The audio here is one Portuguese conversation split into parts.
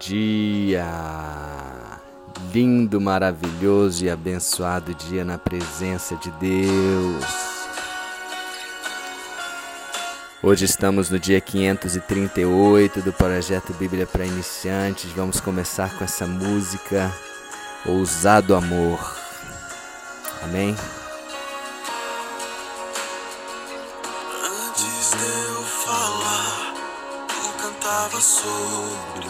dia! Lindo, maravilhoso e abençoado dia na presença de Deus. Hoje estamos no dia 538 do projeto Bíblia para Iniciantes. Vamos começar com essa música Ousado Amor. Amém? Antes de eu falar, tu cantava sobre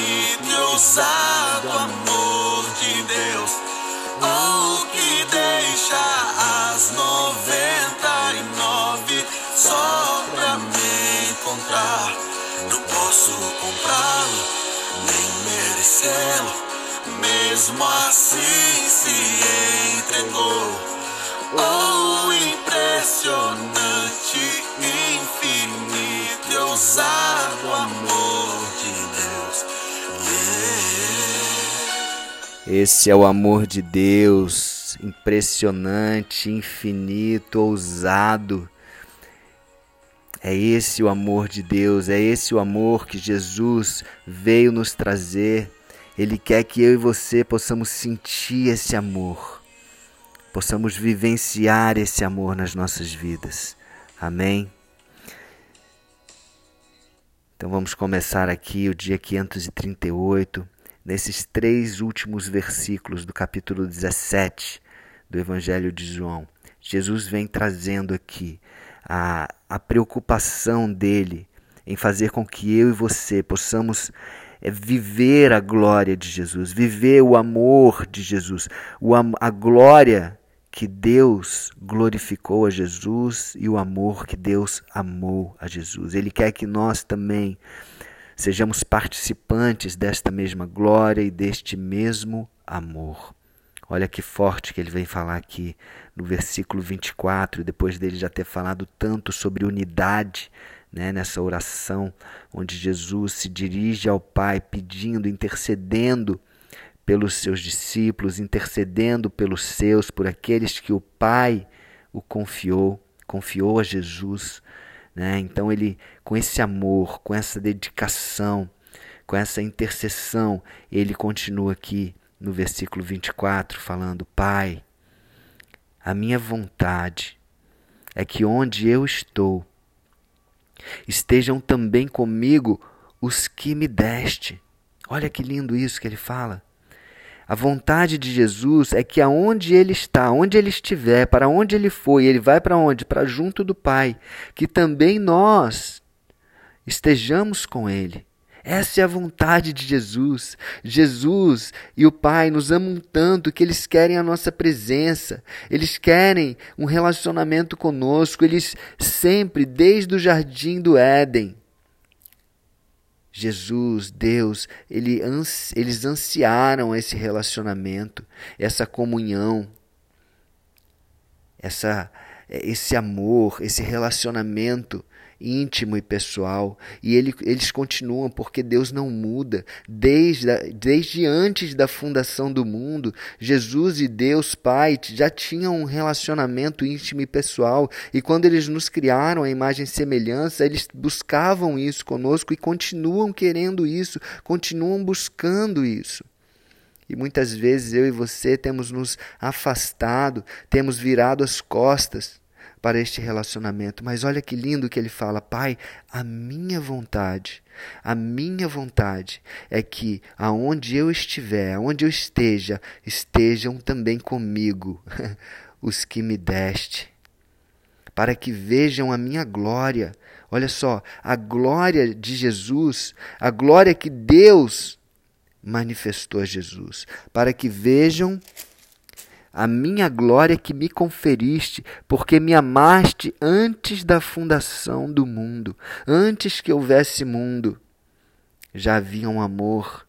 ousado amor de Deus. Oh, que deixa as noventa e nove só pra me encontrar. Não posso comprá-lo, nem merecê-lo. Mesmo assim se entregou. Oh, impressionante, infinito ousado amor Esse é o amor de Deus, impressionante, infinito, ousado. É esse o amor de Deus, é esse o amor que Jesus veio nos trazer. Ele quer que eu e você possamos sentir esse amor, possamos vivenciar esse amor nas nossas vidas. Amém? Então vamos começar aqui o dia 538, nesses três últimos versículos do capítulo 17 do Evangelho de João. Jesus vem trazendo aqui a, a preocupação dele em fazer com que eu e você possamos é, viver a glória de Jesus, viver o amor de Jesus, a glória que Deus glorificou a Jesus e o amor que Deus amou a Jesus. Ele quer que nós também sejamos participantes desta mesma glória e deste mesmo amor. Olha que forte que ele vem falar aqui no versículo 24, depois dele já ter falado tanto sobre unidade, né, nessa oração, onde Jesus se dirige ao Pai pedindo, intercedendo pelos seus discípulos, intercedendo pelos seus, por aqueles que o Pai o confiou, confiou a Jesus. Né? Então, ele, com esse amor, com essa dedicação, com essa intercessão, ele continua aqui no versículo 24, falando: Pai, a minha vontade é que onde eu estou, estejam também comigo os que me deste. Olha que lindo isso que ele fala. A vontade de Jesus é que aonde ele está, onde ele estiver, para onde ele foi, ele vai para onde? Para junto do Pai, que também nós estejamos com ele. Essa é a vontade de Jesus. Jesus e o Pai nos amam tanto que eles querem a nossa presença, eles querem um relacionamento conosco, eles sempre, desde o jardim do Éden, Jesus, Deus, ele, eles ansiaram esse relacionamento, essa comunhão, essa, esse amor, esse relacionamento íntimo e pessoal. E ele, eles continuam porque Deus não muda. Desde, desde antes da fundação do mundo, Jesus e Deus Pai já tinham um relacionamento íntimo e pessoal. E quando eles nos criaram a imagem e semelhança, eles buscavam isso conosco e continuam querendo isso, continuam buscando isso. E muitas vezes eu e você temos nos afastado, temos virado as costas para este relacionamento. Mas olha que lindo que ele fala: Pai, a minha vontade, a minha vontade é que aonde eu estiver, aonde eu esteja, estejam também comigo os que me deste, para que vejam a minha glória. Olha só, a glória de Jesus, a glória que Deus manifestou a Jesus, para que vejam a minha glória que me conferiste, porque me amaste antes da fundação do mundo, antes que houvesse mundo. Já havia um amor,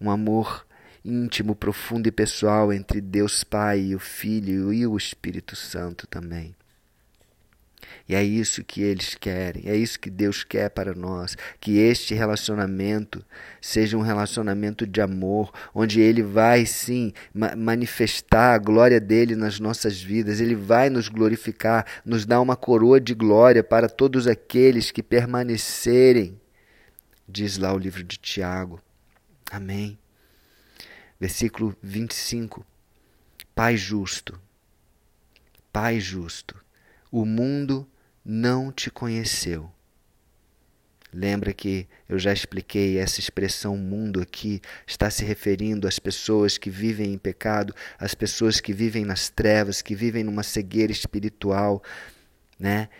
um amor íntimo, profundo e pessoal entre Deus Pai e o Filho e o Espírito Santo também. E é isso que eles querem, é isso que Deus quer para nós, que este relacionamento seja um relacionamento de amor, onde ele vai sim manifestar a glória dele nas nossas vidas, ele vai nos glorificar, nos dar uma coroa de glória para todos aqueles que permanecerem. Diz lá o livro de Tiago. Amém. Versículo 25. Pai justo. Pai justo. O mundo não te conheceu. Lembra que eu já expliquei essa expressão mundo aqui está se referindo às pessoas que vivem em pecado, às pessoas que vivem nas trevas, que vivem numa cegueira espiritual, né?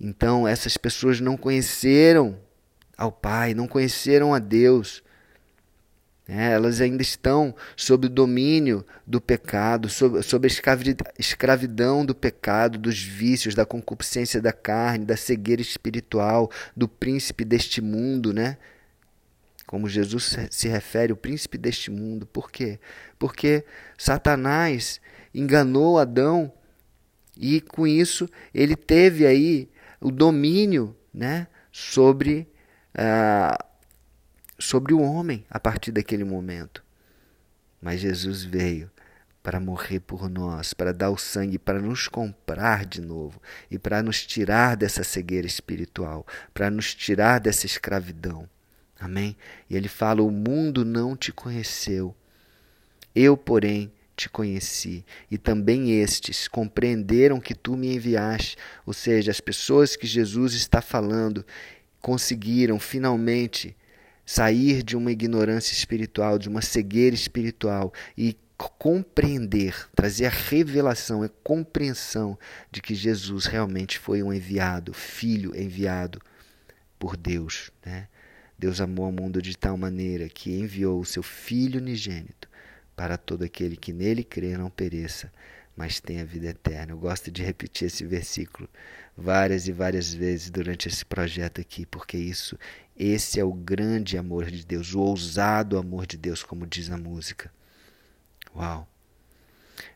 Então essas pessoas não conheceram ao Pai, não conheceram a Deus. É, elas ainda estão sob o domínio do pecado, sob, sob a escravidão do pecado, dos vícios, da concupiscência da carne, da cegueira espiritual, do príncipe deste mundo, né? Como Jesus se refere, o príncipe deste mundo. Por quê? Porque Satanás enganou Adão e com isso ele teve aí o domínio né, sobre uh, sobre o homem a partir daquele momento. Mas Jesus veio para morrer por nós, para dar o sangue, para nos comprar de novo e para nos tirar dessa cegueira espiritual, para nos tirar dessa escravidão. Amém? E ele fala: O mundo não te conheceu, eu, porém, te conheci, e também estes compreenderam que tu me enviaste. Ou seja, as pessoas que Jesus está falando conseguiram finalmente sair de uma ignorância espiritual, de uma cegueira espiritual e compreender, trazer a revelação, a compreensão de que Jesus realmente foi um enviado, filho enviado por Deus. Né? Deus amou o mundo de tal maneira que enviou o seu Filho unigênito para todo aquele que nele crê não pereça, mas tenha vida eterna. Eu gosto de repetir esse versículo várias e várias vezes durante esse projeto aqui, porque isso, esse é o grande amor de Deus, o ousado amor de Deus, como diz a música. Uau!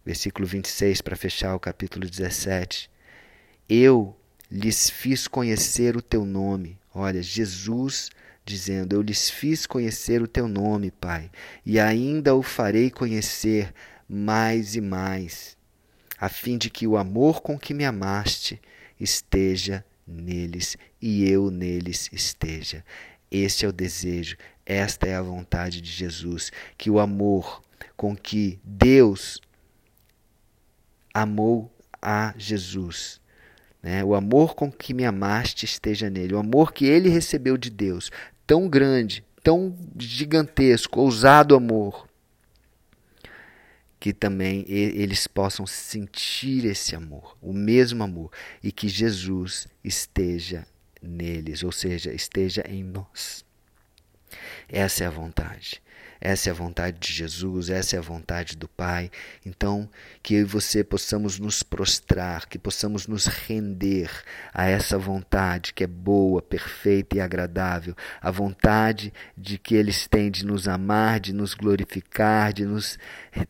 Versículo 26 para fechar o capítulo 17. Eu lhes fiz conhecer o teu nome. Olha, Jesus dizendo: Eu lhes fiz conhecer o teu nome, Pai, e ainda o farei conhecer mais e mais, a fim de que o amor com que me amaste esteja neles e eu neles esteja. Este é o desejo, esta é a vontade de Jesus, que o amor com que Deus amou a Jesus, né? o amor com que me amaste esteja nele, o amor que ele recebeu de Deus, tão grande, tão gigantesco, ousado amor, que também eles possam sentir esse amor, o mesmo amor, e que Jesus esteja neles, ou seja, esteja em nós. Essa é a vontade. Essa é a vontade de Jesus, essa é a vontade do Pai. Então, que eu e você possamos nos prostrar, que possamos nos render a essa vontade que é boa, perfeita e agradável, a vontade de que eles têm de nos amar, de nos glorificar, de nos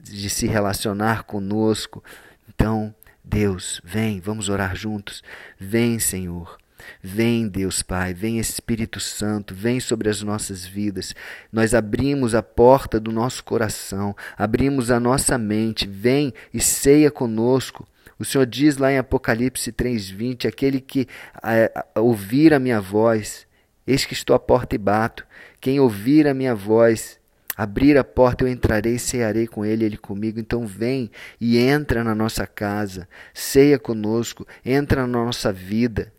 de se relacionar conosco. Então, Deus, vem, vamos orar juntos. Vem, Senhor. Vem, Deus Pai, vem Espírito Santo, vem sobre as nossas vidas. Nós abrimos a porta do nosso coração, abrimos a nossa mente, vem e ceia conosco. O Senhor diz lá em Apocalipse 3:20, aquele que é, ouvir a minha voz, eis que estou à porta e bato. Quem ouvir a minha voz, abrir a porta, eu entrarei e cearei com ele, ele comigo. Então vem e entra na nossa casa, ceia conosco, entra na nossa vida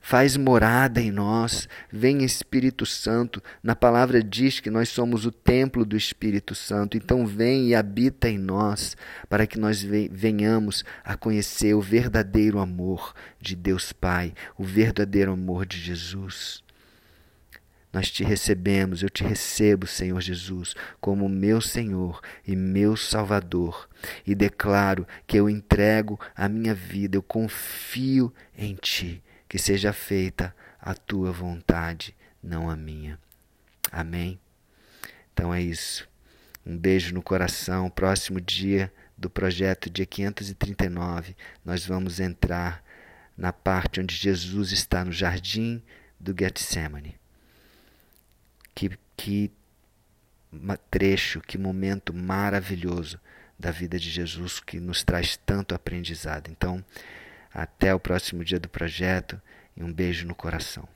faz morada em nós, vem Espírito Santo. Na palavra diz que nós somos o templo do Espírito Santo, então vem e habita em nós, para que nós venhamos a conhecer o verdadeiro amor de Deus Pai, o verdadeiro amor de Jesus. nós te recebemos, eu te recebo, Senhor Jesus, como meu Senhor e meu Salvador, e declaro que eu entrego a minha vida, eu confio em Ti, que seja feita a Tua vontade, não a minha. Amém? Então é isso. Um beijo no coração. Próximo dia do projeto, dia 539, nós vamos entrar na parte onde Jesus está no jardim do Getsemane. Que, que trecho, que momento maravilhoso da vida de Jesus que nos traz tanto aprendizado. Então, até o próximo dia do projeto e um beijo no coração.